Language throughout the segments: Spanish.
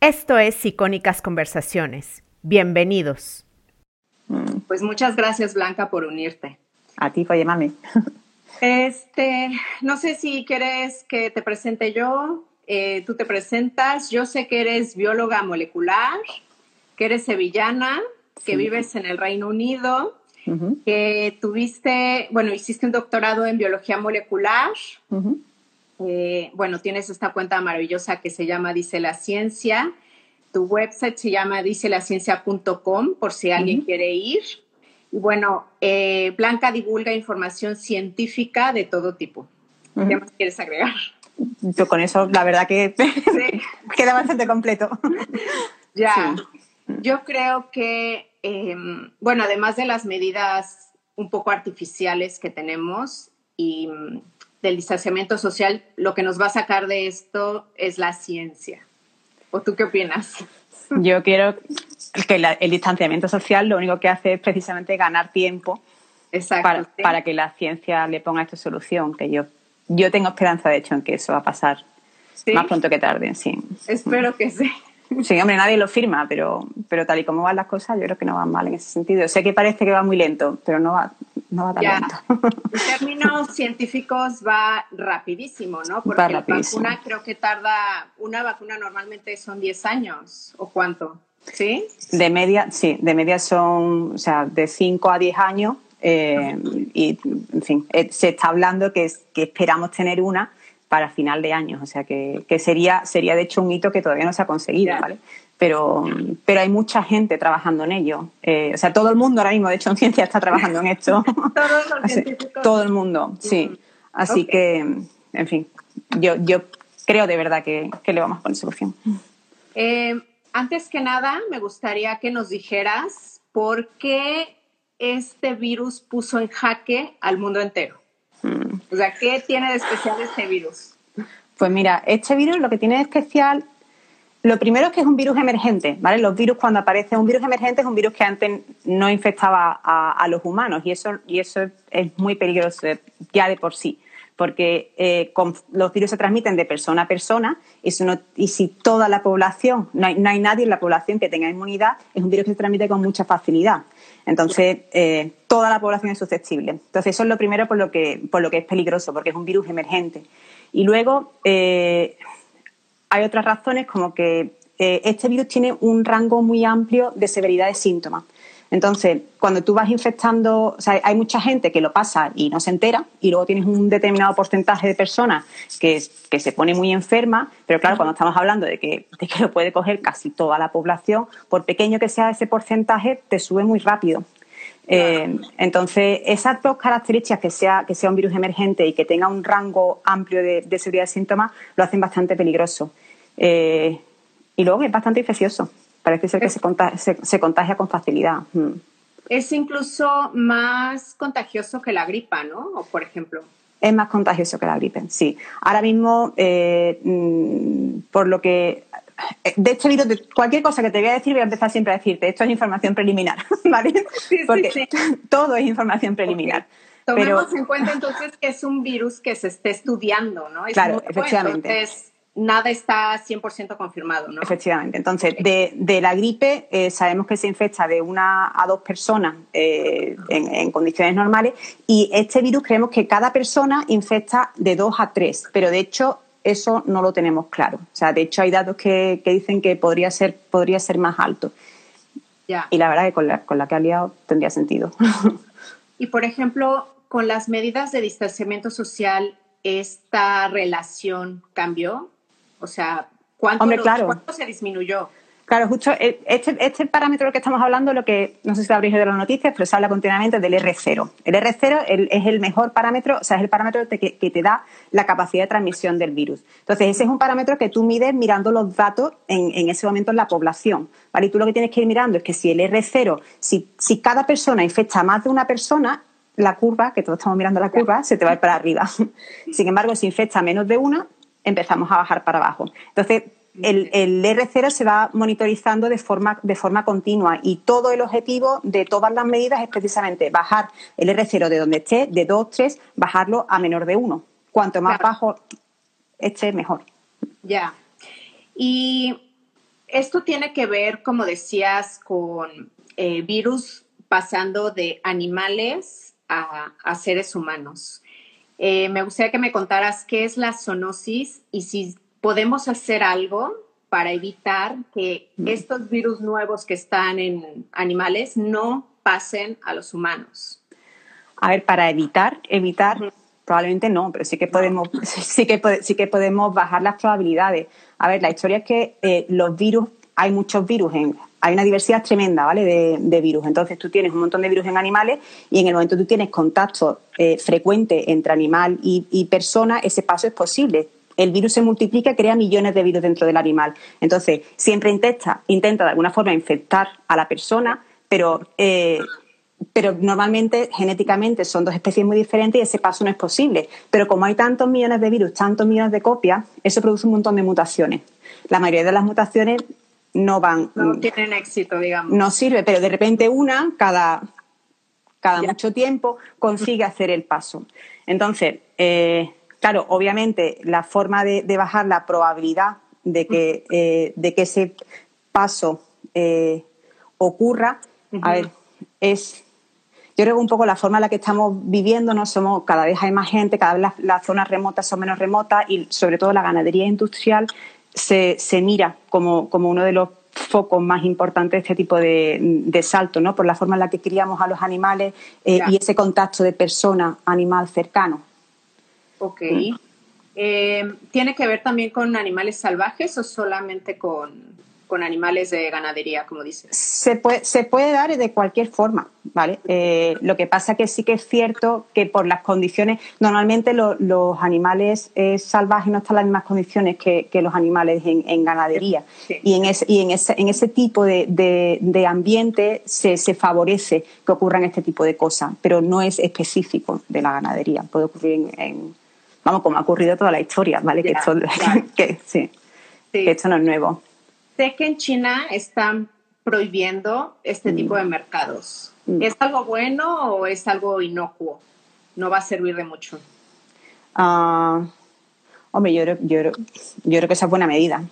Esto es Icónicas Conversaciones. Bienvenidos. Mm. Pues muchas gracias, Blanca, por unirte. A ti por llamarme. Este, no sé si quieres que te presente yo. Eh, tú te presentas. Yo sé que eres bióloga molecular, que eres sevillana, que vives en el Reino Unido, que tuviste, bueno, hiciste un doctorado en biología molecular. Eh, bueno, tienes esta cuenta maravillosa que se llama Dice la Ciencia. Tu website se llama dicelaciencia.com por si alguien quiere ir. Y bueno, eh, Blanca divulga información científica de todo tipo. ¿Qué más quieres agregar? Yo con eso, la verdad que queda bastante completo. Ya. Yo creo que, em, bueno, además de las medidas un poco artificiales que tenemos y del distanciamiento social, lo que nos va a sacar de esto es la ciencia. ¿O tú qué opinas? Yo quiero que el distanciamiento social lo único que hace es precisamente ganar tiempo para, que la ciencia le ponga esta solución, que yo, yo tengo esperanza, de hecho, en que eso va a pasar más pronto que tarde, sí. Espero que sí. Sí, hombre, nadie lo firma, pero, pero tal y como van las cosas, yo creo que no van mal en ese sentido. Sé que parece que va muy lento, pero no va, no va tan lento. En términos científicos va rapidísimo, ¿no? Porque la vacuna creo que tarda, una vacuna normalmente son 10 años, ¿o cuánto? ¿Sí? De media, sí, de media son, o sea, de 5 a 10 años. Eh, y, en fin, eh, se está hablando que, que esperamos tener una para final de año. O sea que, sería, sería de hecho un hito que todavía no se ha conseguido, ¿vale? Pero, pero hay mucha gente trabajando en ello. Eh, o sea, todo el mundo ahora mismo, de hecho, en ciencia está trabajando en esto. todo el mundo, sí. Así que, en fin, yo, yo creo de verdad que, le vamos a poner solución. Eh, antes que nada, me gustaría que nos dijeras por qué este virus puso en jaque al mundo entero. O sea, ¿qué tiene de especial este virus? Pues mira, este virus lo que tiene de especial, lo primero es que es un virus emergente, ¿vale? Los virus cuando aparece un virus emergente es un virus que antes no infectaba a, los humanos y eso, y eso es muy peligroso ya de por sí porque eh, los virus se transmiten de persona a persona y, si toda la población, no hay, nadie en la población que tenga inmunidad, es un virus que se transmite con mucha facilidad. Entonces, eh, toda la población es susceptible. Entonces, eso es lo primero por lo que, por lo que es peligroso, porque es un virus emergente. Y luego, eh, hay otras razones como que este virus tiene un rango muy amplio de severidad de síntomas. Entonces, cuando tú vas infectando, o sea, hay mucha gente que lo pasa y no se entera, y luego tienes un determinado porcentaje de personas que, se pone muy enferma, pero claro, cuando estamos hablando de que, lo puede coger casi toda la población, por pequeño que sea ese porcentaje, te sube muy rápido. Eh, entonces, esas dos características, que sea, que sea un virus emergente y que tenga un rango amplio de, severidad de síntomas, lo hacen bastante peligroso. Eh, y luego es bastante infeccioso. Parece ser que se contagia, con facilidad. Mm. Es incluso más contagioso que la gripa, ¿no? O por ejemplo. Es más contagioso que la gripe, sí. Ahora mismo, eh, mm, por lo que de este virus, cualquier cosa que te voy a decir, voy a empezar siempre a decirte, esto es información preliminar, ¿vale? Porque todo es información preliminar. Tomemos en cuenta entonces que es un virus que se esté estudiando, ¿no? claro, efectivamente nada está 100% confirmado, ¿no? Efectivamente. Entonces, de, la gripe eh, sabemos que se infecta de una a dos personas eh, en, condiciones normales y este virus creemos que cada persona infecta de dos a tres, pero de hecho eso no lo tenemos claro. O sea, de hecho hay datos que, dicen que podría ser, podría ser más alto. Y la verdad que con la, con la que ha liado tendría sentido. y por ejemplo, con las medidas de distanciamiento social, ¿esta relación cambió? O sea, ¿cuánto, se disminuyó? Claro, justo eh, este, este, parámetro del que estamos hablando, lo que no sé si lo habréis oído de las noticias, pero se habla continuamente del R0. El R0 es el mejor parámetro, o sea, es el parámetro que, te da la capacidad de transmisión del virus. Entonces, ese es un parámetro que tú mides mirando los datos en, ese momento en la población. ¿vale? Y tú lo que tienes que ir mirando es que si el R0, si, si cada persona infecta a más de una persona, la curva, que todos estamos mirando la curva, se te va a ir para arriba. Sin embargo, si infecta menos de una, empezamos a bajar para abajo. Entonces, el, R0 se va monitorizando de forma, de forma continua y todo el objetivo de todas las medidas es precisamente bajar el R0 de donde esté, de 2, 3, bajarlo a menor de 1. Cuanto más bajo esté, mejor. Ya. Y esto tiene que ver, como decías, con eh, virus pasando de animales a, seres humanos. Eh, me gustaría que me contaras qué es la zoonosis y si podemos hacer algo para evitar que estos virus nuevos que están en animales no pasen a los humanos. A ver, para evitar, evitar, probablemente no, pero sí que podemos, sí que, sí que podemos bajar las probabilidades. A ver, la historia es que eh, los virus, hay muchos virus en, hay una diversidad tremenda, ¿vale? De, virus. Entonces tú tienes un montón de virus en animales y en el momento que tú tienes contacto eh, frecuente entre animal y, y persona, ese paso es posible el virus se multiplica y crea millones de virus dentro del animal. Entonces, siempre intenta, intenta de alguna forma infectar a la persona, pero, eh, pero normalmente genéticamente son dos especies muy diferentes y ese paso no es posible. Pero como hay tantos millones de virus, tantos millones de copias, eso produce un montón de mutaciones. La mayoría de las mutaciones no van. No tienen éxito, digamos. No sirve, pero de repente una, cada, cada mucho tiempo, consigue hacer el paso. Entonces, eh, Claro, obviamente la forma de, bajar la probabilidad de que, eh, de que ese paso eh, ocurra, a ver, es yo creo que un poco la forma en la que estamos viviendo, ¿no? Somos, cada vez hay más gente, cada vez las, zonas remotas son menos remotas y sobre todo la ganadería industrial se, mira como, uno de los focos más importantes de este tipo de, salto, ¿no? Por la forma en la que criamos a los animales eh, y ese contacto de persona-animal cercano. Ok. Eh, ¿Tiene que ver también con animales salvajes o solamente con, animales de ganadería, como dices? Se puede, se puede dar de cualquier forma, ¿vale? Eh, lo que pasa que sí que es cierto que por las condiciones, normalmente los animales eh, salvajes no están en las mismas condiciones que, los animales en, ganadería. Y, en ese, y en, ese, en ese tipo de, ambiente se, se, que ocurran este tipo de cosas, pero no es específico de la ganadería. Puede ocurrir en vamos, como ha ocurrido toda la historia, ¿vale? que, esto, sí, que esto no es nuevo. Sé que en China están prohibiendo este tipo de mm. mercados. Mm. ¿Es algo bueno o es algo inocuo? No va a servir de mucho. Ah, Hombre, yo creo, yo, yo creo que esa es buena medida.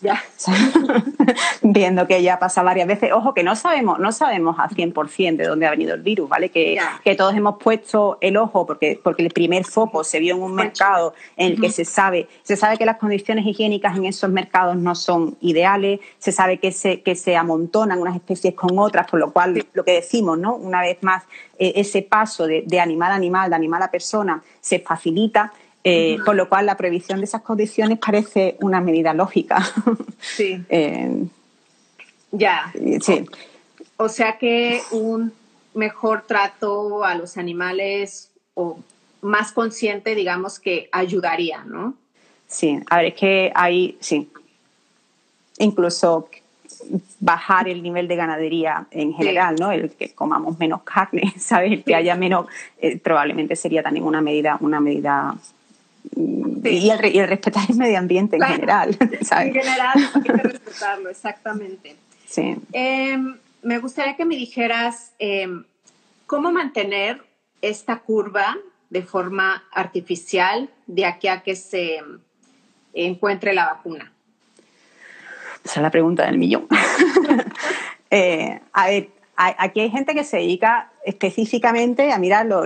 Ya. Viendo que ya pasa varias veces. Ojo, que no sabemos, no sabemos a 100% de dónde ha venido el virus, ¿vale? Que, que, todos hemos puesto el ojo porque, porque el primer foco se vio en un mercado en el que se sabe, se sabe que las condiciones higiénicas en esos mercados no son ideales, se sabe que se, que se amontonan unas especies con otras, por lo cual lo que decimos, ¿no? Una vez más, eh, ese paso de, de animal a animal, de animal a persona, se facilita eh, con lo cual, la prohibición de esas condiciones parece una medida lógica. Sí. Eh, ya. Sí. O, sea que un mejor trato a los animales o más consciente, digamos, que ayudaría, ¿no? Sí, a ver, es que hay, sí. Incluso bajar el nivel de ganadería en general, ¿no? El que comamos menos carne, ¿sabes? El que haya menos, eh, probablemente sería también una medida, una medida y, el, respetar el medio ambiente en general. En general hay que respetarlo, exactamente. Sí. Em, me gustaría que me dijeras em, cómo mantener esta curva de forma artificial de aquí a que se encuentre la vacuna. Esa es la pregunta del millón. Eh, a ver, aquí hay gente que se dedica específicamente a mirar lo,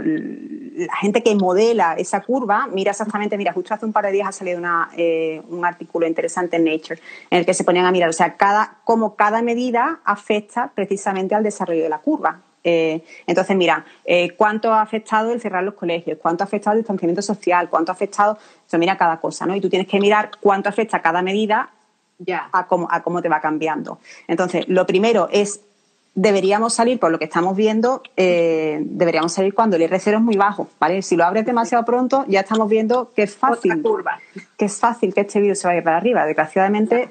la gente que modela esa curva mira exactamente, mira, justo hace un par de días ha salido eh, un artículo interesante en Nature en el que se ponían a mirar, o sea, cada, cómo cada medida afecta precisamente al desarrollo de la curva. Eh, entonces, mira, eh, ¿cuánto ha afectado el cerrar los colegios? ¿Cuánto ha afectado el distanciamiento social? ¿Cuánto ha afectado? O mira cada cosa, ¿no? Y tú tienes que mirar cuánto afecta cada medida ya. a, cómo, a cómo te va cambiando. Entonces, lo primero es deberíamos salir, por lo que estamos viendo, eh, deberíamos salir cuando el R0 es muy bajo, ¿vale? Si lo abres demasiado pronto, ya estamos viendo que es fácil, que es fácil que este virus se vaya para arriba. Desgraciadamente,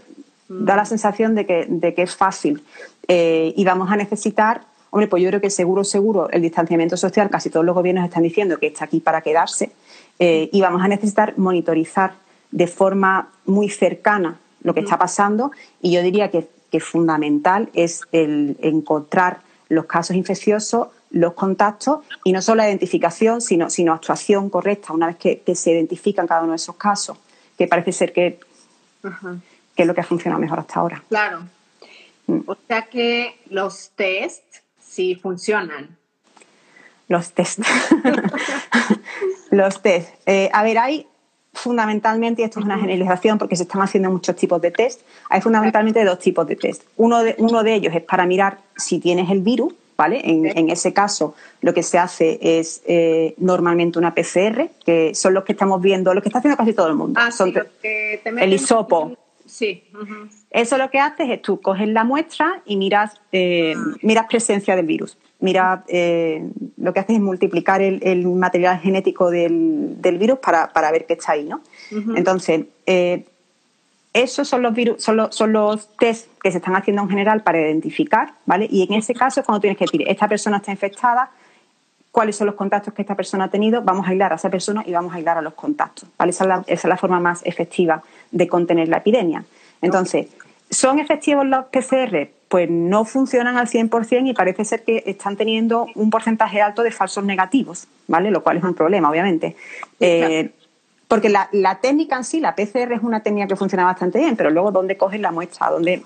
da la sensación de que, de que es fácil. Eh, y vamos a necesitar, hombre, pues yo creo que seguro, seguro, el distanciamiento social, casi todos los gobiernos están diciendo que está aquí para quedarse, eh, y vamos a necesitar monitorizar de forma muy cercana lo que está pasando, y yo diría que que fundamental es el encontrar los casos infecciosos, los contactos y no solo la identificación, sino, sino actuación correcta una vez que, se identifican cada uno de esos casos, que parece ser que, que es lo que ha funcionado mejor hasta ahora. Claro. Mm. O sea que los test sí funcionan. Los test. los test. Eh, a ver, hay fundamentalmente, y esto es una generalización porque se están haciendo muchos tipos de test, hay fundamentalmente dos tipos de test. Uno de, uno de ellos es para mirar si tienes el virus, ¿vale? En, ese caso, lo que se hace es eh, normalmente una PCR, que son los que estamos viendo, los que está haciendo casi todo el mundo. Ah, son el hisopo. Sí. Eso lo que haces es tú coges la muestra y miras, eh, ah. miras presencia del virus. Mira, eh, lo que haces es multiplicar el, material genético del, virus para, ver qué está ahí, ¿no? Entonces, eh, esos son los, virus, son, los, son los test que se están haciendo en general para identificar, ¿vale? Y en ese caso es cuando tienes que decir, esta persona está infectada, cuáles son los contactos que esta persona ha tenido, vamos a aislar a esa persona y vamos a aislar a los contactos, ¿vale? Esa es la, forma más efectiva de contener la epidemia. Entonces, ¿son efectivos los PCR? Pues no funcionan al 100% y parece ser que están teniendo un porcentaje alto de falsos negativos, ¿vale? Lo cual es un problema, obviamente. Eh, porque la, técnica en sí, la PCR es una técnica que funciona bastante bien, pero luego dónde coges la muestra, dónde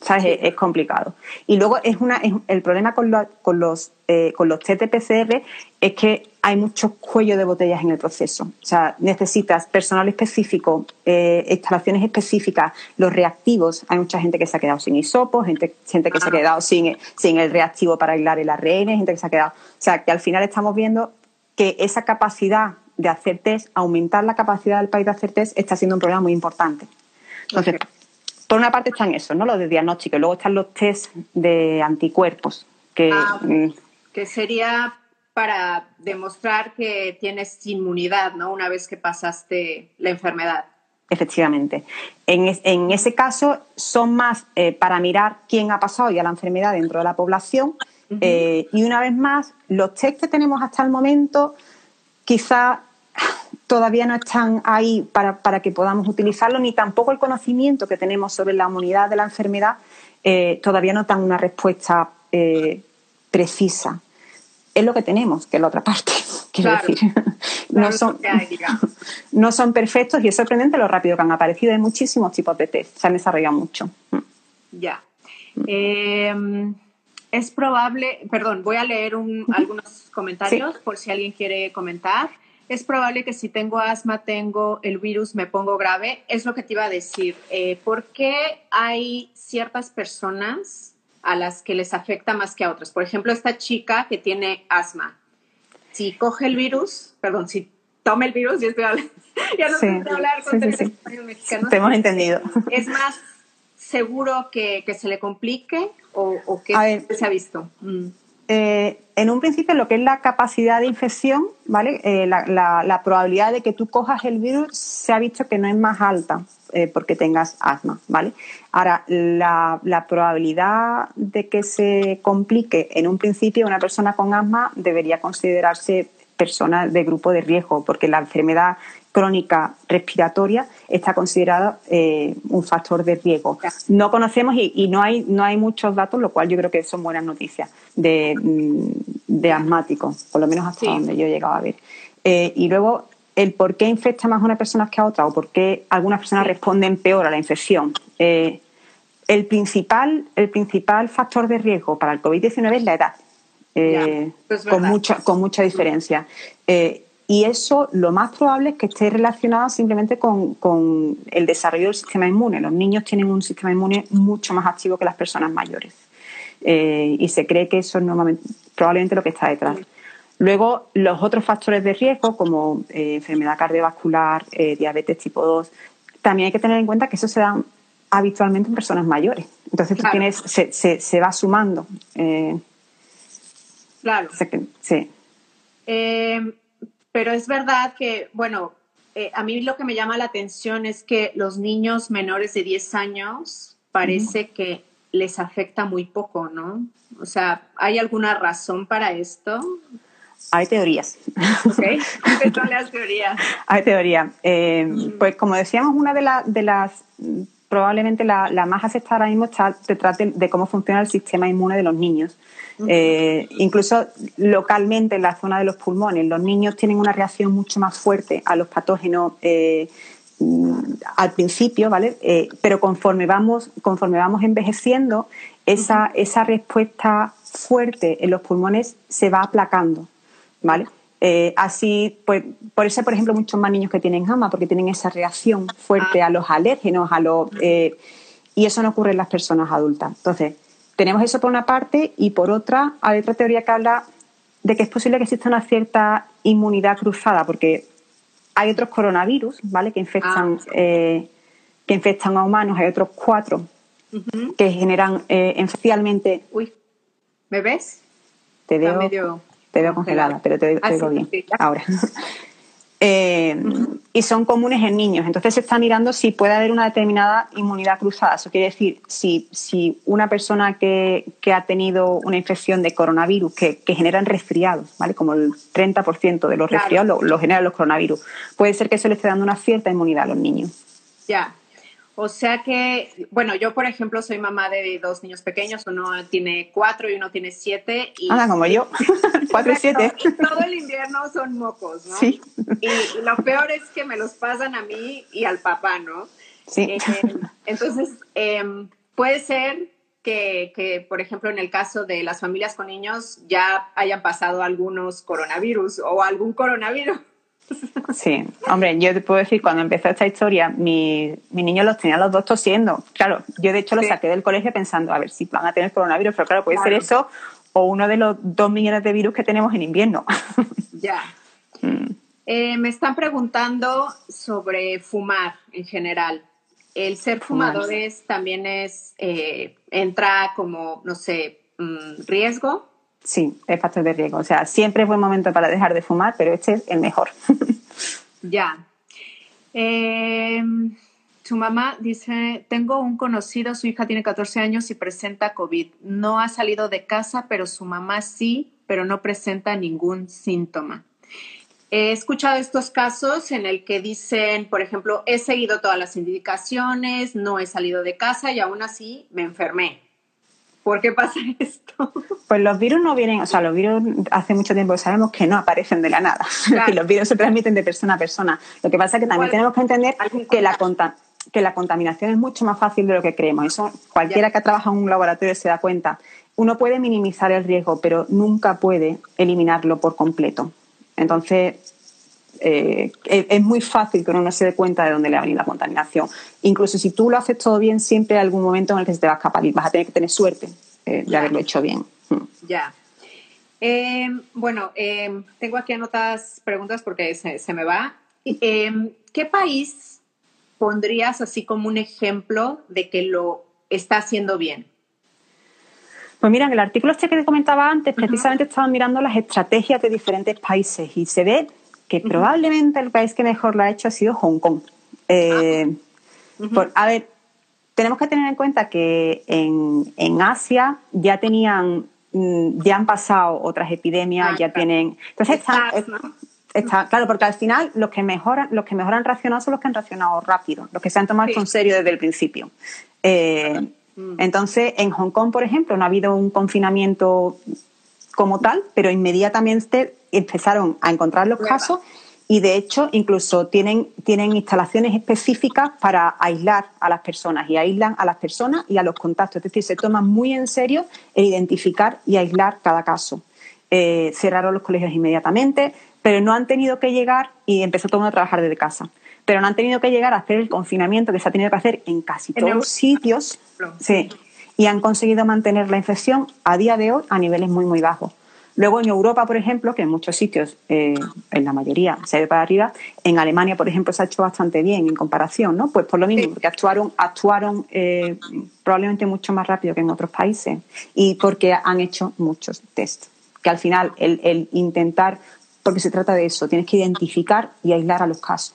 ¿sabes? Es, complicado. Y luego es una, el problema con, con los, eh, con los test PCR es que hay muchos cuellos de botellas en el proceso. O sea, necesitas personal específico, eh, instalaciones específicas, los reactivos. Hay mucha gente que se ha quedado sin hisopos, gente, gente que se ha quedado sin, sin el reactivo para aislar el ARN, gente que se ha quedado. O sea, que al final estamos viendo que esa capacidad de hacer test, aumentar la capacidad del país de hacer test, está siendo un problema muy importante. Entonces, por una parte están esos, ¿no? Los de diagnóstico, y luego están los test de anticuerpos, que, ah, mm, que sería para demostrar que tienes inmunidad, ¿no? Una vez que pasaste la enfermedad. Efectivamente. En, ese caso son más eh, para mirar quién ha pasado ya la enfermedad dentro de la población. Eh, y una vez más, los test que tenemos hasta el momento quizá todavía no están ahí para, que podamos utilizarlo, ni tampoco el conocimiento que tenemos sobre la inmunidad de la enfermedad eh, todavía no dan una respuesta eh, precisa. Es lo que tenemos, que es la otra parte. Quiero decir, no, son, no son perfectos y es sorprendente lo rápido que han aparecido. Hay muchísimos tipos de test, se han desarrollado mucho. Ya. Em, es probable, perdón, voy a leer algunos comentarios por si alguien quiere comentar es probable que si tengo asma, tengo el virus, me pongo grave. Es lo que te iba a decir. Eh, ¿Por qué hay ciertas personas a las que les afecta más que a otras? Por ejemplo, esta chica que tiene asma. Si coge el virus, perdón, si toma el virus, ya, estoy hablando, ya no sé hablar con sí, sí, Te hemos entendido. ¿Es más seguro que, se le complique o, o qué se ha visto? Mm. Eh, en un principio, lo que es la capacidad de infección, ¿vale? Eh, la, probabilidad de que tú cojas el virus se ha visto que no es más alta eh, porque tengas asma, ¿vale? Ahora, la, probabilidad de que se complique en un principio una persona con asma debería considerarse persona de grupo de riesgo, porque la enfermedad crónica respiratoria está considerada eh, un factor de riesgo. No conocemos y, no, hay, no hay muchos datos, lo cual yo creo que son buenas noticias de, mm, asmáticos, por lo menos hasta donde yo he llegado a ver. Eh, y luego, el por qué infecta más a unas personas que a otras o por qué algunas personas responden peor a la infección. Eh, el, principal, el principal factor de riesgo para el COVID-19 es la edad. Con, mucha, con mucha diferencia. Y eso lo más probable es que esté relacionado simplemente con, el desarrollo del sistema inmune. Los niños tienen un sistema inmune mucho más activo que las personas mayores. Eh, y se cree que eso es normalmente, probablemente lo que está detrás. Luego, los otros factores de riesgo, como eh, enfermedad cardiovascular, eh, diabetes tipo 2, también hay que tener en cuenta que eso se da habitualmente en personas mayores. Entonces, tienes, se, se, va sumando. Claro. sí. Pero es verdad que, bueno, eh, a mí lo que me llama la atención es que los niños menores de 10 años parece que les afecta muy poco, ¿no? O sea, ¿hay alguna razón para esto? Hay teorías. Ok, son las teorías? Hay teorías. Eh, pues como decíamos, una de, de las, probablemente la, más aceptada ahora mismo está detrás de, cómo funciona el sistema inmune de los niños. Eh, incluso localmente en la zona de los pulmones, los niños tienen una reacción mucho más fuerte a los patógenos eh, mm, al principio, ¿vale? Eh, pero conforme vamos, conforme vamos envejeciendo, esa, esa respuesta fuerte en los pulmones se va aplacando, ¿vale? Eh, así, pues, por eso, por ejemplo, muchos más niños que tienen asma, porque tienen esa reacción fuerte a los alérgenos, a los, eh, y eso no ocurre en las personas adultas. Entonces, tenemos eso por una parte y por otra hay otra teoría que habla de que es posible que exista una cierta inmunidad cruzada, porque hay otros coronavirus, ¿vale? Que infectan, ah. eh, que infectan a humanos, hay otros cuatro que generan eh. Uy, ¿me ves? Te veo, te veo congelada, pero te, ah, bien. Ahora. Eh, y son comunes en niños. Entonces se está mirando si puede haber una determinada inmunidad cruzada. Eso quiere decir, si, si una persona que, ha tenido una infección de coronavirus que, que generan resfriados, ¿vale? como el 30% de los resfriados lo, generan los coronavirus, puede ser que eso le esté dando una cierta inmunidad a los niños. Ya. O sea que, bueno, yo por ejemplo soy mamá de dos niños pequeños, uno tiene cuatro y uno tiene siete. Y, ah, como yo, cuatro y siete. todo el invierno son mocos, ¿no? Sí. Y, lo peor es que me los pasan a mí y al papá, ¿no? Sí. Eh, entonces, em, puede ser que, que, por ejemplo, en el caso de las familias con niños ya hayan pasado algunos coronavirus o algún coronavirus. Sí, hombre, yo te puedo decir, cuando empezó esta historia, mi, mi niño los tenía los dos tosiendo. Claro, yo de hecho los saqué del colegio pensando, a ver si van a tener coronavirus, pero claro, puede ser eso o uno de los dos millones de virus que tenemos en invierno. Ya. Mm. Eh, me están preguntando sobre fumar en general. ¿El ser fumadores también es, eh, entra como, no sé, mm, riesgo? Sí, es factor de riesgo. O sea, siempre es buen momento para dejar de fumar, pero este es el mejor. ya. Eh, su mamá dice, tengo un conocido, su hija tiene 14 años y presenta COVID. No ha salido de casa, pero su mamá sí, pero no presenta ningún síntoma. He escuchado estos casos en el que dicen, por ejemplo, he seguido todas las indicaciones, no he salido de casa y aún así me enfermé. ¿Por qué pasa esto? Pues los virus no vienen, o sea, los virus hace mucho tiempo sabemos que no aparecen de la nada. los virus se transmiten de persona a persona. Lo que pasa es que también tenemos que entender que la, que la contaminación es mucho más fácil de lo que creemos. Eso cualquiera que ha trabajado en un laboratorio se da cuenta. Uno puede minimizar el riesgo, pero nunca puede eliminarlo por completo. Entonces, eh, es, muy fácil que uno no se dé cuenta de dónde le va a venir la contaminación. Incluso si tú lo haces todo bien, siempre hay algún momento en el que se te va a escapar y vas a tener que tener suerte eh, de haberlo hecho bien. Mm. Ya. Em, bueno, em, tengo aquí anotadas preguntas porque se, me va. Em, ¿Qué país pondrías así como un ejemplo de que lo está haciendo bien? Pues mira, en el artículo este que te comentaba antes, precisamente estaban mirando las estrategias de diferentes países y se ve que probablemente el país que mejor lo ha hecho ha sido Hong Kong. Eh, a ver, tenemos que tener en cuenta que en, Asia ya tenían, mm, ya han pasado otras epidemias, ah, ya tienen. Entonces está, claro, porque al final los que mejoran, los que mejoran racionado son los que han racionado rápido, los que se han tomado esto en serio desde el principio. Eh, mm. entonces, en Hong Kong, por ejemplo, no ha habido un confinamiento como tal, pero inmediatamente empezaron a encontrar los casos y de hecho incluso tienen, tienen instalaciones específicas para aislar a las personas y aíslan a las personas y a los contactos. Es decir, se toman muy en serio el identificar y aislar cada caso. Eh, cerraron los colegios inmediatamente, pero no han tenido que llegar y empezó todo el mundo a trabajar desde casa. Pero no han tenido que llegar a hacer el confinamiento que se ha tenido que hacer en casi todos los sitios. Sí, y han conseguido mantener la infección a día de hoy a niveles muy, muy bajos. Luego en Europa, por ejemplo, que en muchos sitios, eh, en la mayoría, se ve para arriba, en Alemania, por ejemplo, se ha hecho bastante bien en comparación, ¿no? Pues por lo mismo, porque actuaron, actuaron eh, probablemente mucho más rápido que en otros países y porque han hecho muchos test. Que al final el, el intentar, porque se trata de eso, tienes que identificar y aislar a los casos.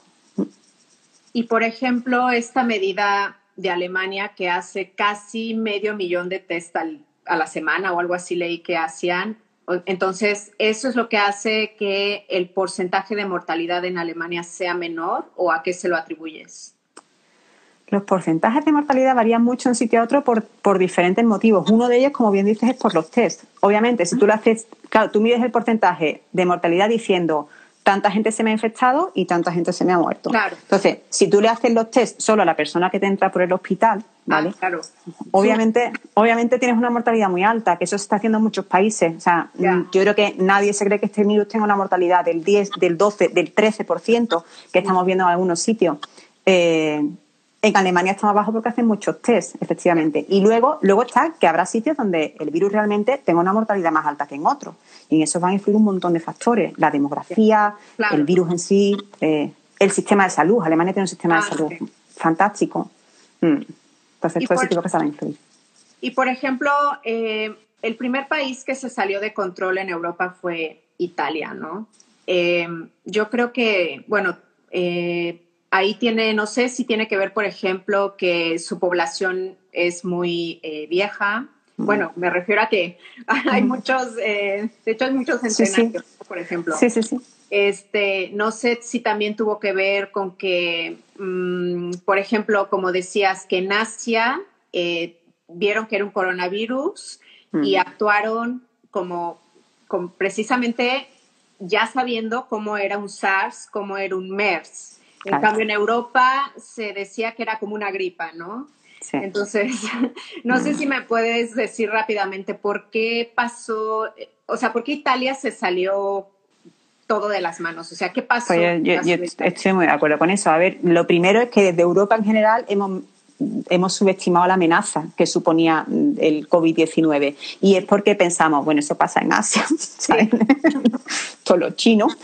Y por ejemplo, esta medida de Alemania que hace casi medio millón de test a la semana o algo así leí que hacían, entonces, ¿eso es lo que hace que el porcentaje de mortalidad en Alemania sea menor o a qué se lo atribuyes? Los porcentajes de mortalidad varían mucho de un sitio a otro por, por, diferentes motivos. Uno de ellos, como bien dices, es por los test. Obviamente, si tú lo haces, claro, tú mides el porcentaje de mortalidad diciendo tanta gente se me ha infectado y tanta gente se me ha muerto. Entonces, si tú le haces los test solo a la persona que te entra por el hospital, ah, ¿vale? claro. Obviamente, obviamente tienes una mortalidad muy alta, que eso se está haciendo en muchos países. O sea, yo creo que nadie se cree que este virus tenga una mortalidad del 10, del 12, del 13% que estamos viendo en algunos sitios. Eh, en Alemania está más bajo porque hacen muchos test, efectivamente. Y luego, luego está que habrá sitios donde el virus realmente tenga una mortalidad más alta que en otros. Y en eso van a influir un montón de factores. La demografía, el virus en sí, eh, el sistema de salud. Alemania tiene un sistema de ah, salud fantástico. Mm. Entonces, todo ese tipo de cosas van a influir. Y, por ejemplo, eh, el primer país que se salió de control en Europa fue Italia, ¿no? Eh, yo creo que, bueno, ahí tiene, no sé si tiene que ver, por ejemplo, que su población es muy eh, vieja. Bueno, me refiero a que hay muchos, eh, de hecho hay muchos centenarios, por ejemplo. Sí, sí, sí. Este, no sé si también tuvo que ver con que, mm, por ejemplo, como decías, que en Asia eh, vieron que era un coronavirus y actuaron como, como precisamente ya sabiendo cómo era un SARS, cómo era un MERS. En cambio, en Europa se decía que era como una gripa, ¿no? Sí. Entonces, no sé si me puedes decir rápidamente por qué pasó, o sea, por qué Italia se salió todo de las manos. O sea, ¿qué pasó? Pues yo, estoy muy de acuerdo con eso. A ver, lo primero es que desde Europa en general hemos hemos subestimado la amenaza que suponía el COVID-19. Y es porque pensamos, bueno, eso pasa en Asia, ¿sabes? Todos los chinos.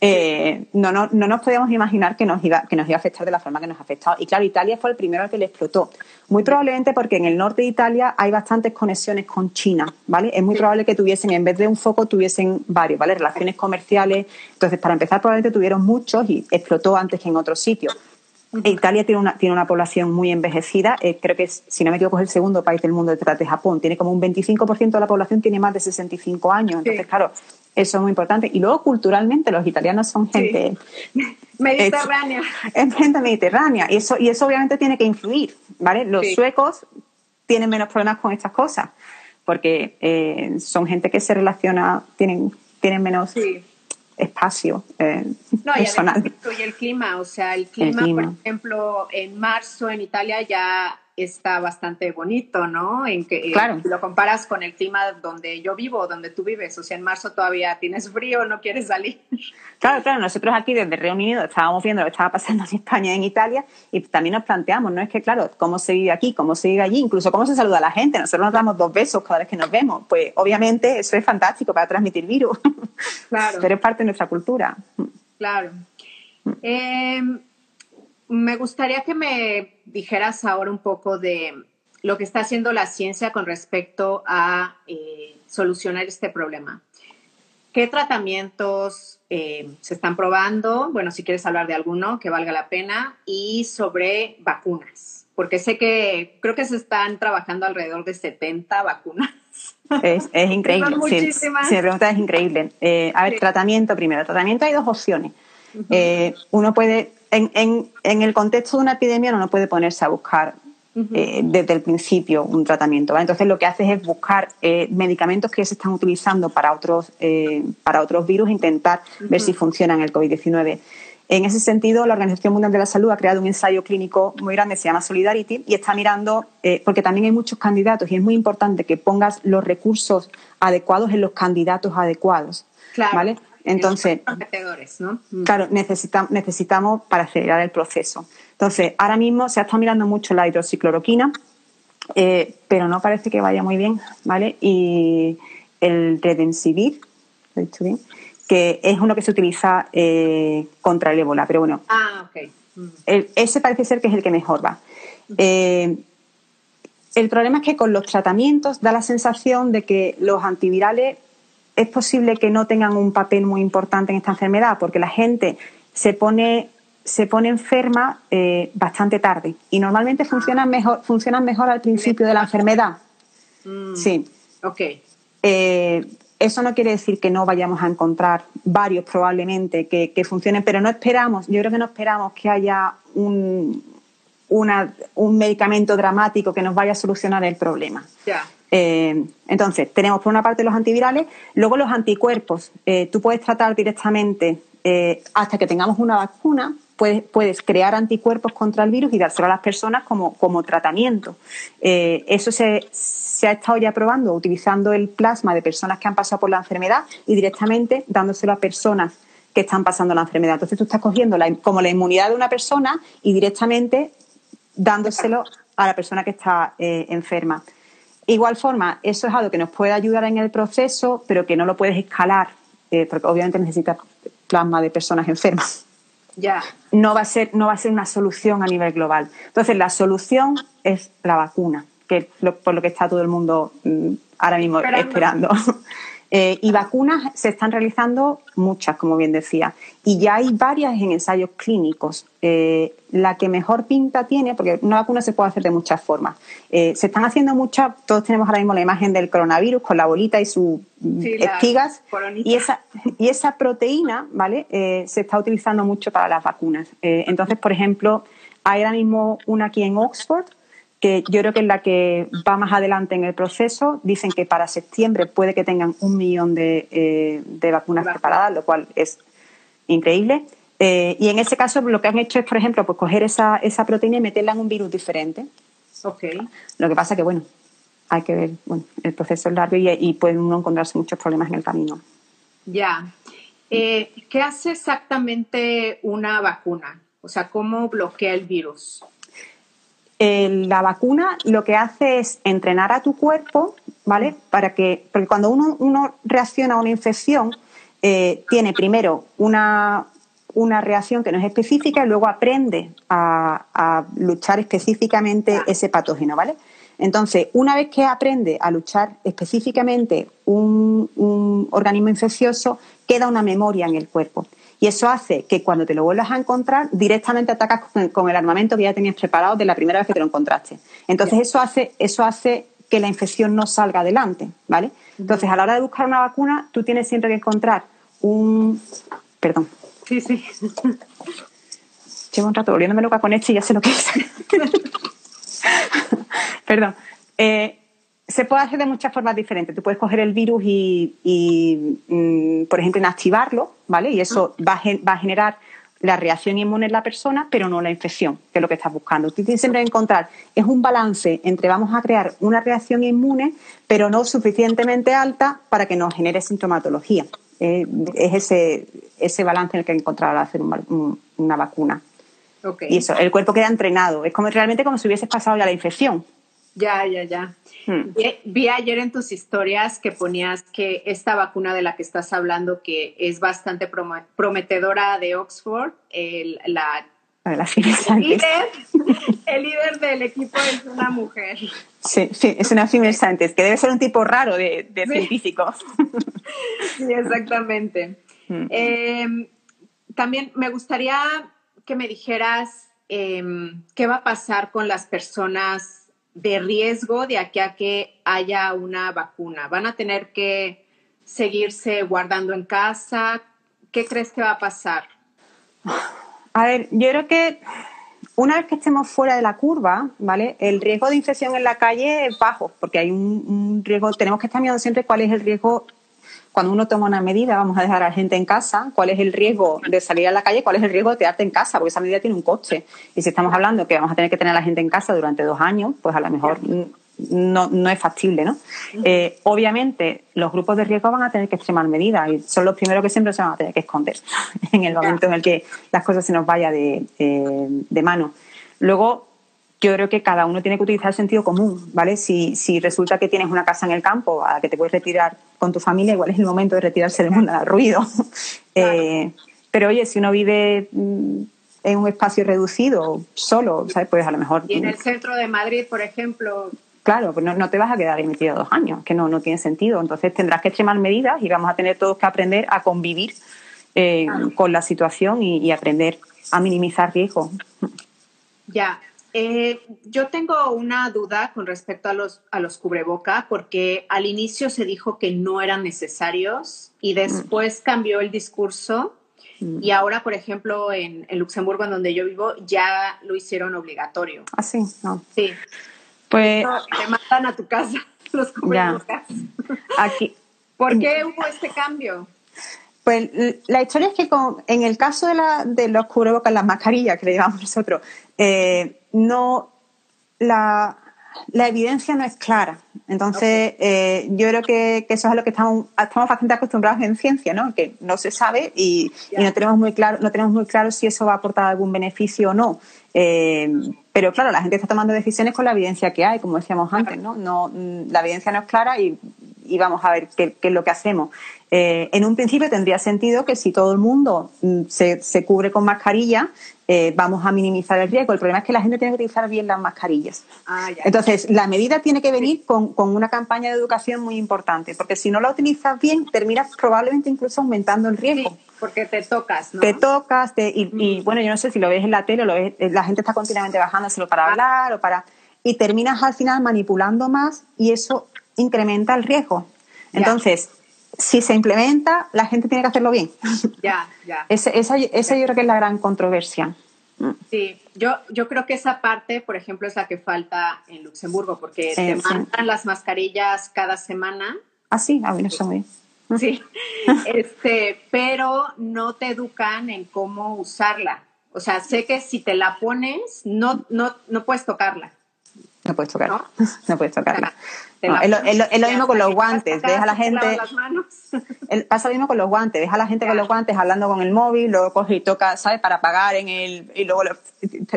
Eh, no, no, no, nos podíamos imaginar que nos, iba, que nos iba a afectar de la forma que nos ha afectado. Y claro, Italia fue el primero al que le explotó. Muy probablemente porque en el norte de Italia hay bastantes conexiones con China, ¿vale? Es muy probable que tuviesen, en vez de un foco, tuviesen varios, ¿vale? Relaciones comerciales. Entonces, para empezar, probablemente tuvieron muchos y explotó antes que en otros sitios. Italia tiene una, tiene una población muy envejecida, eh, creo que si no me equivoco es el segundo país del mundo detrás de Japón, tiene como un 25% de la población tiene más de 65 años, entonces claro, eso es muy importante. Y luego culturalmente los italianos son gente... Mediterránea. Es, gente mediterránea. Y eso, y eso obviamente tiene que influir, ¿vale? Los suecos tienen menos problemas con estas cosas porque eh, son gente que se relaciona, tienen, tienen menos espacio eh, no, Y, el clima, o sea, el clima, por ejemplo, en marzo en Italia ya está bastante bonito, ¿no? En que claro. lo comparas con el clima donde yo vivo, donde tú vives, o sea, en marzo todavía tienes frío, no quieres salir. Claro, claro, nosotros aquí desde Reino Unido estábamos viendo lo que estaba pasando en España y en Italia y también nos planteamos, ¿no? Es que, claro, cómo se vive aquí, cómo se vive allí, incluso cómo se saluda a la gente, nosotros nos damos dos besos cada vez que nos vemos, pues obviamente eso es fantástico para transmitir virus, claro. pero es parte de nuestra cultura. Claro. Eh, me gustaría que me dijeras ahora un poco de lo que está haciendo la ciencia con respecto a eh, solucionar este problema. ¿Qué tratamientos eh, se están probando? Bueno, si quieres hablar de alguno que valga la pena. Y sobre vacunas, porque sé que creo que se están trabajando alrededor de 70 vacunas. Es, increíble. Sí, si me preguntas, es increíble. Eh, a ver, tratamiento primero. Tratamiento hay dos opciones. uno puede en, el contexto de una epidemia no puede ponerse a buscar eh, desde el principio un tratamiento. Entonces lo que haces es buscar eh, medicamentos que se están utilizando para otros, eh, para otros virus e intentar ver si funcionan el COVID-19. En ese sentido, la Organización Mundial de la Salud ha creado un ensayo clínico muy grande, se llama Solidarity, y está mirando, porque también hay muchos candidatos y es muy importante que pongas los recursos adecuados en los candidatos adecuados. Claro. Entonces, ¿no? Mm. claro, necesitamos, necesitamos para acelerar el proceso. Entonces, ahora mismo se está mirando mucho la hidroxicloroquina, eh, pero no parece que vaya muy bien, ¿vale? Y el Redensivir, ¿lo he dicho bien? Que es uno que se utiliza eh, contra el ébola, pero bueno. Ah, ok. Mm. ese parece ser que es el que mejor va. Eh, el problema es que con los tratamientos da la sensación de que los antivirales es posible que no tengan un papel muy importante en esta enfermedad, porque la gente se pone, se pone enferma eh, bastante tarde y normalmente funcionan mejor, funcionan mejor al principio de la enfermedad. Mm. Sí. Ok. Eh, eso no quiere decir que no vayamos a encontrar varios probablemente que, funcionen, pero no esperamos, yo creo que no esperamos que haya un, un medicamento dramático que nos vaya a solucionar el problema. Ya. Eh, entonces, tenemos por una parte los antivirales, luego los anticuerpos. Eh, tú puedes tratar directamente eh, hasta que tengamos una vacuna, puedes, puedes, crear anticuerpos contra el virus y dárselo a las personas como, como tratamiento. Eso se, se, ha estado ya probando utilizando el plasma de personas que han pasado por la enfermedad y directamente dándoselo a personas que están pasando la enfermedad. Entonces tú estás cogiendo la, como la inmunidad de una persona y directamente dándoselo a la persona que está enferma. Igual forma, eso es algo que nos puede ayudar en el proceso, pero que no lo puedes escalar, eh, porque obviamente necesitas plasma de personas enfermas. Ya. No va, a ser, no va a ser una solución a nivel global. Entonces, la solución es la vacuna, que es por lo que está todo el mundo mm, ahora mismo esperando. Eh, y vacunas se están realizando muchas, como bien decía, y ya hay varias en ensayos clínicos. Eh, la que mejor pinta tiene, porque una vacuna se puede hacer de muchas formas. Eh, se están haciendo muchas, todos tenemos ahora mismo la imagen del coronavirus con la bolita y sus espigas, y esa, y esa proteína, ¿vale? se está utilizando mucho para las vacunas. entonces, por ejemplo, hay ahora mismo una aquí en Oxford que yo creo que es la que va más adelante en el proceso. Dicen que para septiembre puede que tengan un millón de, eh, vacunas preparadas, lo cual es increíble. Eh, y en ese caso lo que han hecho es, por ejemplo, pues coger esa, esa proteína y meterla en un virus diferente. Okay. Lo que pasa que, bueno, hay que ver, bueno, el proceso es largo y, y puede uno encontrarse muchos problemas en el camino. Ya. Eh, ¿Qué hace exactamente una vacuna? O sea, ¿cómo bloquea el virus? La vacuna lo que hace es entrenar a tu cuerpo, ¿vale? Para que, porque cuando uno, reacciona a una infección, eh, tiene primero una, reacción que no es específica y luego aprende a, luchar específicamente ese patógeno, ¿vale? Entonces, una vez que aprende a luchar específicamente un, un organismo infeccioso, queda una memoria en el cuerpo. Y eso hace que cuando te lo vuelvas a encontrar, directamente atacas con, el armamento que ya tenías preparado de la primera vez que te lo encontraste. Entonces, eso hace, eso hace que la infección no salga adelante, ¿vale? Entonces, a la hora de buscar una vacuna, tú tienes siempre que encontrar un... Perdón. Sí, sí. Llevo un rato volviéndome loca con esto y ya sé lo que es. Perdón. Eh, se puede hacer de muchas formas diferentes. Tú puedes coger el virus y, mm, por ejemplo, inactivarlo, ¿vale? Y eso va a, generar la reacción inmune en la persona, pero no la infección, que es lo que estás buscando. Tú tienes siempre que encontrar, es un balance entre vamos a crear una reacción inmune, pero no suficientemente alta para que nos genere sintomatología. Eh, es ese, ese balance en el que encontrar al hacer una vacuna. Y eso, el cuerpo queda entrenado. Es como realmente como si hubieses pasado ya la infección. Ya, ya, ya. Hmm. Vi, ayer en tus historias que ponías que esta vacuna de la que estás hablando, que es bastante prometedora de Oxford, el, la, la el, líder, el líder del equipo es una mujer. Sí, sí, es una scientist, que debe ser un tipo raro de, de científico. Sí, exactamente. Hmm. Em, también me gustaría que me dijeras em, qué va a pasar con las personas de riesgo de aquí a que haya una vacuna? ¿Van a tener que seguirse guardando en casa? ¿Qué crees que va a pasar? A ver, yo creo que una vez que estemos fuera de la curva, ¿vale? El riesgo de infección en la calle es bajo, porque hay un, riesgo, tenemos que estar mirando siempre cuál es el riesgo cuando uno toma una medida, vamos a dejar a la gente en casa, cuál es el riesgo de salir a la calle, cuál es el riesgo de quedarte en casa, porque esa medida tiene un coste. Y si estamos hablando que vamos a tener que tener a la gente en casa durante dos años, pues a lo mejor no, no es factible, ¿no? Eh, obviamente, los grupos de riesgo van a tener que extremar medidas y son los primeros que siempre se van a tener que esconder en el momento en el que las cosas se nos vaya de, eh, de mano. Luego, yo creo que cada uno tiene que utilizar el sentido común, ¿vale? Si, si resulta que tienes una casa en el campo a la que te puedes retirar con tu familia, igual es el momento de retirarse del mundo del ruido. Eh, pero oye, si uno vive mm, en un espacio reducido, solo, ¿sabes? Pues a lo mejor... Y en el centro de Madrid, por ejemplo... Claro, pues no, te vas a quedar ahí metido dos años, que no, no tiene sentido. Entonces tendrás que extremar medidas y vamos a tener todos que aprender a convivir eh, con la situación y, y aprender a minimizar riesgos. Ya, eh, yo tengo una duda con respecto a los, a los cubreboca, porque al inicio se dijo que no eran necesarios y después cambió el discurso. Mm. Y ahora, por ejemplo, en, Luxemburgo, en donde yo vivo, ya lo hicieron obligatorio. Ah, sí, no. Sí. Pues. te mandan a tu casa los cubrebocas. Aquí. ¿Por qué hubo este cambio? Pues la historia es que en el caso de, la, de los cubrebocas, las mascarillas que le llevamos nosotros, eh, no la, evidencia no es clara. Entonces, eh, yo creo que, eso es a lo que estamos, estamos bastante acostumbrados en ciencia, ¿no? Que no se sabe y, no tenemos muy claro, no tenemos muy claro si eso va a aportar algún beneficio o no. Eh, pero claro, la gente está tomando decisiones con la evidencia que hay, como decíamos antes, ¿no? no la evidencia no es clara y, vamos a ver qué, es lo que hacemos. Eh, en un principio tendría sentido que si todo el mundo mm, se, se cubre con mascarilla, eh, vamos a minimizar el riesgo. El problema es que la gente tiene que utilizar bien las mascarillas. Ah, Entonces, la medida tiene que venir con, una campaña de educación muy importante, porque si no la utilizas bien, terminas probablemente incluso aumentando el riesgo. porque te tocas, ¿no? Te tocas, y, bueno, yo no sé si lo ves en la tele, lo ves, la gente está continuamente bajándoselo para ah. hablar o para... Y terminas al final manipulando más y eso incrementa el riesgo. Entonces, si se implementa, la gente tiene que hacerlo bien. Ya, ya. esa, esa yo creo que es la gran controversia. Sí, yo, yo creo que esa parte, por ejemplo, es la que falta en Luxemburgo, porque te mandan las mascarillas cada semana. Ah, sí, a ah, eso muy Sí, este, pero no te educan en cómo usarla. O sea, sé que si te la pones, no, no, no puedes tocarla. No puedes tocarla. No, puedes tocarla. es, lo, mismo con los guantes. Ves a la gente. pasa lo mismo con los guantes. Ves a la gente con los guantes hablando con el móvil, luego coge y toca, ¿sabes? Para pagar en el. Y luego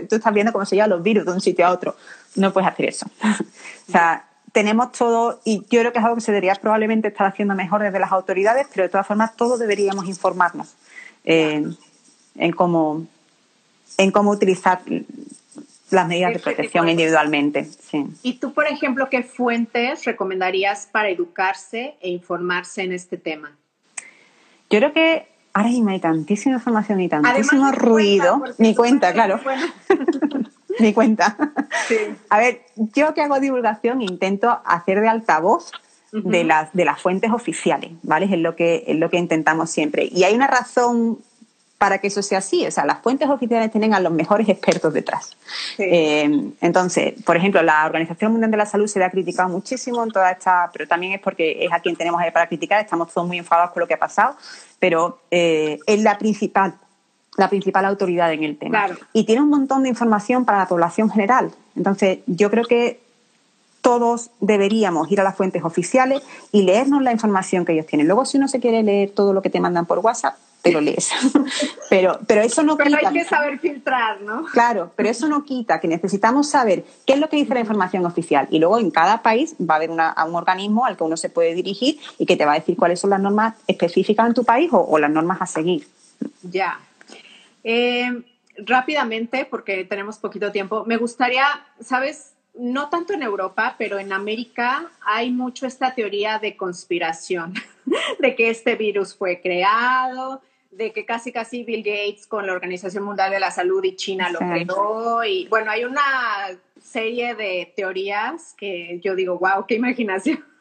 tú estás viendo cómo se llevan los virus de un sitio a otro. No puedes hacer eso. o sea, tenemos todo, y yo creo que es algo que se debería probablemente estar haciendo mejor desde las autoridades, pero de todas formas todos deberíamos informarnos eh, en cómo en cómo utilizar las medidas de protección individualmente. Sí. ¿Y tú, por ejemplo, qué fuentes recomendarías para educarse e informarse en este tema? Yo creo que ahora mismo hay tantísima información y tantísimo ruido. Mi cuenta, claro. Mi cuenta. A ver, yo que hago divulgación intento hacer de altavoz de, las, de las fuentes oficiales, ¿vale? Es lo, que, es lo que intentamos siempre. Y hay una razón para que eso sea así. O sea, las fuentes oficiales tienen a los mejores expertos detrás. Eh, entonces, por ejemplo, la Organización Mundial de la Salud se le ha criticado muchísimo en toda esta, pero también es porque es a quien tenemos ahí para criticar, estamos todos muy enfadados con lo que ha pasado, pero eh, es la principal la principal autoridad en el tema. Y tiene un montón de información para la población general. Entonces, yo creo que todos deberíamos ir a las fuentes oficiales y leernos la información que ellos tienen. Luego, si uno se quiere leer todo lo que te mandan por WhatsApp, te lo lees. pero, pero eso no pero hay que saber filtrar, ¿no? Claro, pero eso no quita que necesitamos saber qué es lo que dice la información oficial. Y luego en cada país va a haber una, un organismo al que uno se puede dirigir y que te va a decir cuáles son las normas específicas en tu país o, las normas a seguir. Ya. Eh, rápidamente, porque tenemos poquito tiempo, me gustaría, ¿sabes? No tanto en Europa, pero en América hay mucho esta teoría de conspiración, de que este virus fue creado, de que casi casi Bill Gates con la Organización Mundial de la Salud y China lo creó. Y bueno, hay una serie de teorías que yo digo, wow, qué imaginación.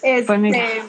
Pues este,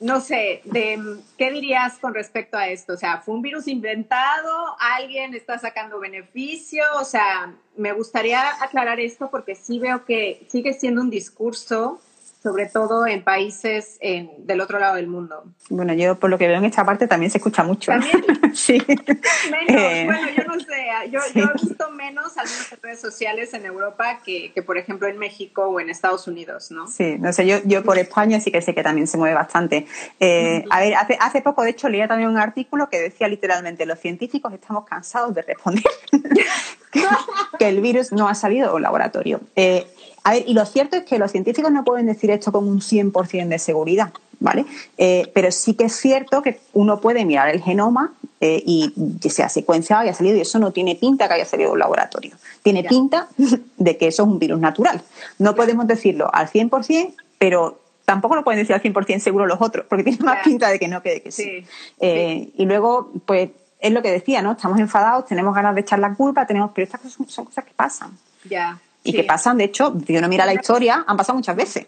no sé, de, ¿qué dirías con respecto a esto? O sea, ¿fue un virus inventado? ¿Alguien está sacando beneficio? O sea, me gustaría aclarar esto porque sí veo que sigue siendo un discurso sobre todo en países del otro lado del mundo. Bueno, yo por lo que veo en esta parte también se escucha mucho. ¿También? sí. Menos, eh, bueno, yo no sé, yo, he visto menos algunas redes sociales en Europa que, que, por ejemplo, en México o en Estados Unidos, ¿no? Sí, no sé, yo, yo por España sí que sé que también se mueve bastante. Eh, a ver, hace, hace poco, de hecho, leía también un artículo que decía literalmente, los científicos estamos cansados de responder que el virus no ha salido del laboratorio. Eh, a ver, y lo cierto es que los científicos no pueden decir esto con un 100% de seguridad, ¿vale? Eh, pero sí que es cierto que uno puede mirar el genoma eh, y que se ha secuenciado y ha salido, y eso no tiene pinta que haya salido de un laboratorio. Tiene pinta de que eso es un virus natural. No podemos decirlo al 100%, pero tampoco lo pueden decir al 100% seguro los otros, porque tiene más pinta de que no quede que sí. Eh, y luego, pues, es lo que decía, ¿no? Estamos enfadados, tenemos ganas de echar la culpa, tenemos, pero estas cosas son, cosas que pasan. Ya y que pasan, de hecho, si uno mira la historia, han pasado muchas veces.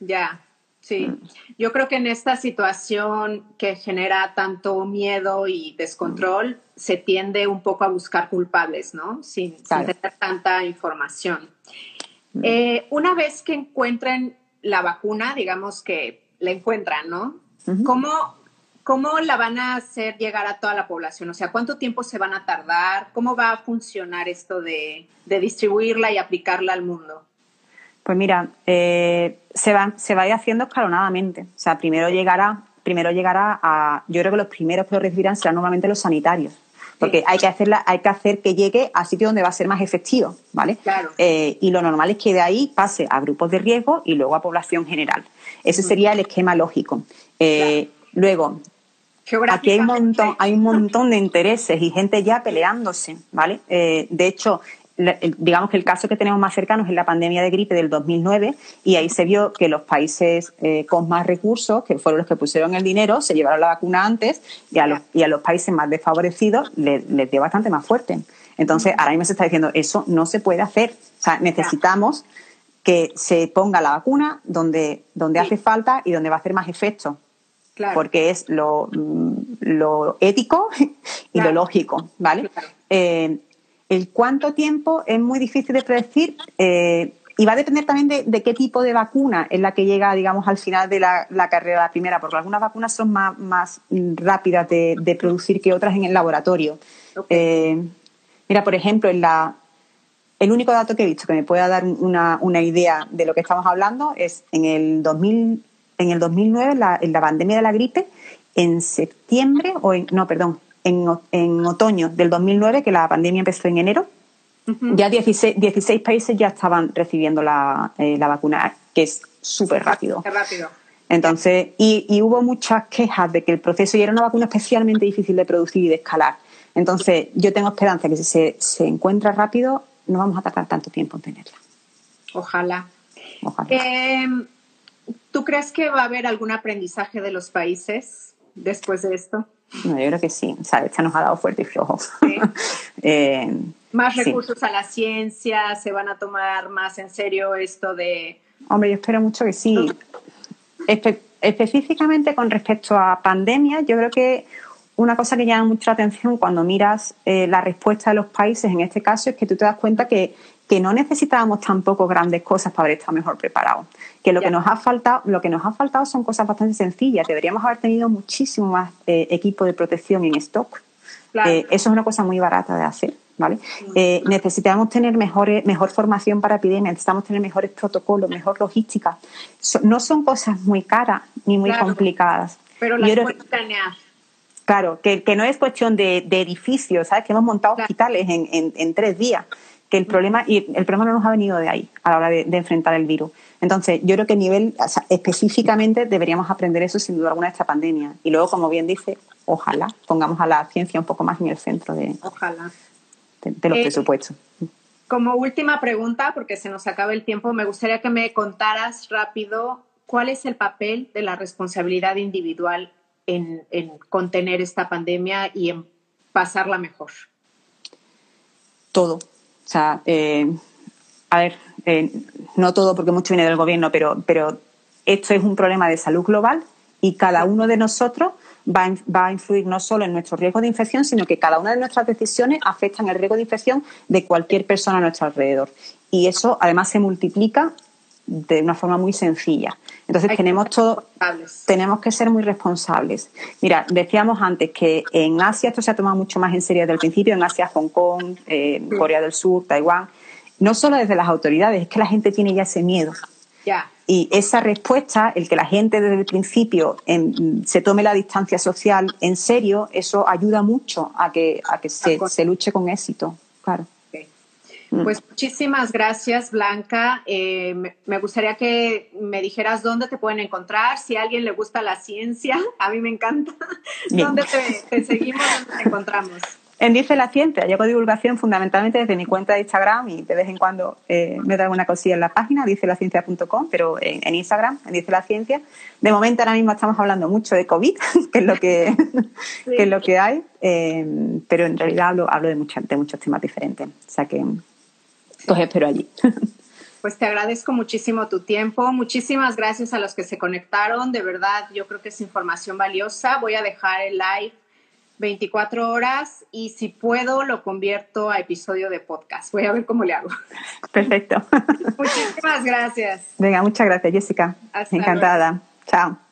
Ya, sí. Mm. Yo creo que en esta situación que genera tanto miedo y descontrol, se tiende un poco a buscar culpables, ¿no? Sin, tener tanta información. Mm. Eh, una vez que encuentren la vacuna, digamos que la encuentran, ¿no? ¿Cómo ¿cómo la van a hacer llegar a toda la población? O sea, ¿cuánto tiempo se van a tardar? ¿Cómo va a funcionar esto de, distribuirla y aplicarla al mundo? Pues mira, eh, se, va, se va a ir haciendo escalonadamente. O sea, primero llegará, primero llegará a. Yo creo que los primeros que lo recibirán serán normalmente los sanitarios porque hay que hacerla, hay que hacer que llegue a sitios donde va a ser más efectivo, ¿vale? Claro. Eh, y lo normal es que de ahí pase a grupos de riesgo y luego a población general. Ese sería el esquema lógico. Eh, luego, aquí hay un montón, hay un montón de intereses y gente ya peleándose, ¿vale? Eh, de hecho, digamos que el caso que tenemos más cercano es la pandemia de gripe del 2009 y ahí se vio que los países eh, con más recursos, que fueron los que pusieron el dinero, se llevaron la vacuna antes y a los, y a los países más desfavorecidos les, dio bastante más fuerte. Entonces, ahora mismo se está diciendo, eso no se puede hacer. O sea, necesitamos que se ponga la vacuna donde, donde hace falta y donde va a hacer más efecto. Porque es lo, mm, lo ético y lo lógico, ¿vale? Eh, el cuánto tiempo es muy difícil de predecir eh, y va a depender también de, qué tipo de vacuna es la que llega, digamos, al final de la, carrera primera, porque algunas vacunas son más, rápidas de, producir que otras en el laboratorio. Eh, mira, por ejemplo, en la, el único dato que he visto que me pueda dar una, idea de lo que estamos hablando es en el 2000, en el 2009, en la pandemia de la gripe, en septiembre, o en, no, perdón, en, otoño del 2009, que la pandemia empezó en enero, ya 16, 16, países ya estaban recibiendo la, eh, la vacuna, que es súper rápido. rápido. Entonces, y, hubo muchas quejas de que el proceso y era una vacuna especialmente difícil de producir y de escalar. Entonces, yo tengo esperanza que si se, se encuentra rápido, no vamos a tardar tanto tiempo en tenerla. Ojalá. Em, ¿Tú crees que va a haber algún aprendizaje de los países después de esto? No, yo creo que sí. O sea, nos ha dado fuerte y flojo. Eh, más recursos a la ciencia, se van a tomar más en serio esto de... Hombre, yo espero mucho que sí. específicamente con respecto a pandemia, yo creo que una cosa que llama mucho la atención cuando miras eh, la respuesta de los países en este caso es que tú te das cuenta que que no necesitábamos tampoco grandes cosas para haber estado mejor preparados. Que lo que nos ha faltado, lo que nos ha faltado son cosas bastante sencillas. Deberíamos haber tenido muchísimo más eh, equipo de protección en stock. Eh, eso es una cosa muy barata de hacer. ¿Vale? Eh, necesitamos tener mejores, mejor formación para epidemias, necesitamos tener mejores protocolos, mejor logística. no son cosas muy caras ni muy complicadas. Pero las puedes planear. Claro, que, no es cuestión de, edificios, ¿sabes? Que hemos montado hospitales en, en, tres días que el problema, y el problema no nos ha venido de ahí a la hora de, enfrentar el virus. Entonces, yo creo que a nivel, específicamente deberíamos aprender eso sin duda alguna de esta pandemia. Y luego, como bien dice, ojalá pongamos a la ciencia un poco más en el centro de, ojalá. de, los eh, presupuestos. Como última pregunta, porque se nos acaba el tiempo, me gustaría que me contaras rápido cuál es el papel de la responsabilidad individual en, en contener esta pandemia y en pasarla mejor. Todo, sea, eh, a ver, eh, no todo porque mucho viene del gobierno, pero, pero esto es un problema de salud global y cada uno de nosotros va, va, a influir no solo en nuestro riesgo de infección, sino que cada una de nuestras decisiones afectan el riesgo de infección de cualquier persona a nuestro alrededor. Y eso además se multiplica de una forma muy sencilla. Entonces tenemos todo, tenemos que ser muy responsables. Mira, decíamos antes que en Asia esto se ha tomado mucho más en serio desde el principio, en Asia, Hong Kong, eh, Corea del Sur, Taiwán, no solo desde las autoridades, es que la gente tiene ya ese miedo. Y esa respuesta, el que la gente desde el principio se tome la distancia social en serio, eso ayuda mucho a que, a que se, se luche con éxito. Claro. Mm. Pues muchísimas gracias, Blanca. Eh, me, gustaría que me dijeras dónde te pueden encontrar, si a alguien le gusta la ciencia, a mí me encanta. ¿Dónde te, seguimos, dónde te encontramos? En Dice la Ciencia, yo hago divulgación fundamentalmente desde mi cuenta de Instagram y de vez en cuando eh, me da alguna cosilla en la página, dicelaciencia.com, pero en, Instagram, en Dice la Ciencia. De momento ahora mismo estamos hablando mucho de COVID, que es lo que, es lo que hay, eh, pero en realidad hablo, hablo de, de muchos temas diferentes. O sea que los espero allí. Pues te agradezco muchísimo tu tiempo. Muchísimas gracias a los que se conectaron. De verdad, yo creo que es información valiosa. Voy a dejar el live 24 horas y si puedo lo convierto a episodio de podcast. Voy a ver cómo le hago. Perfecto. Muchísimas gracias. Venga, muchas gracias, Jessica. Encantada. Chao.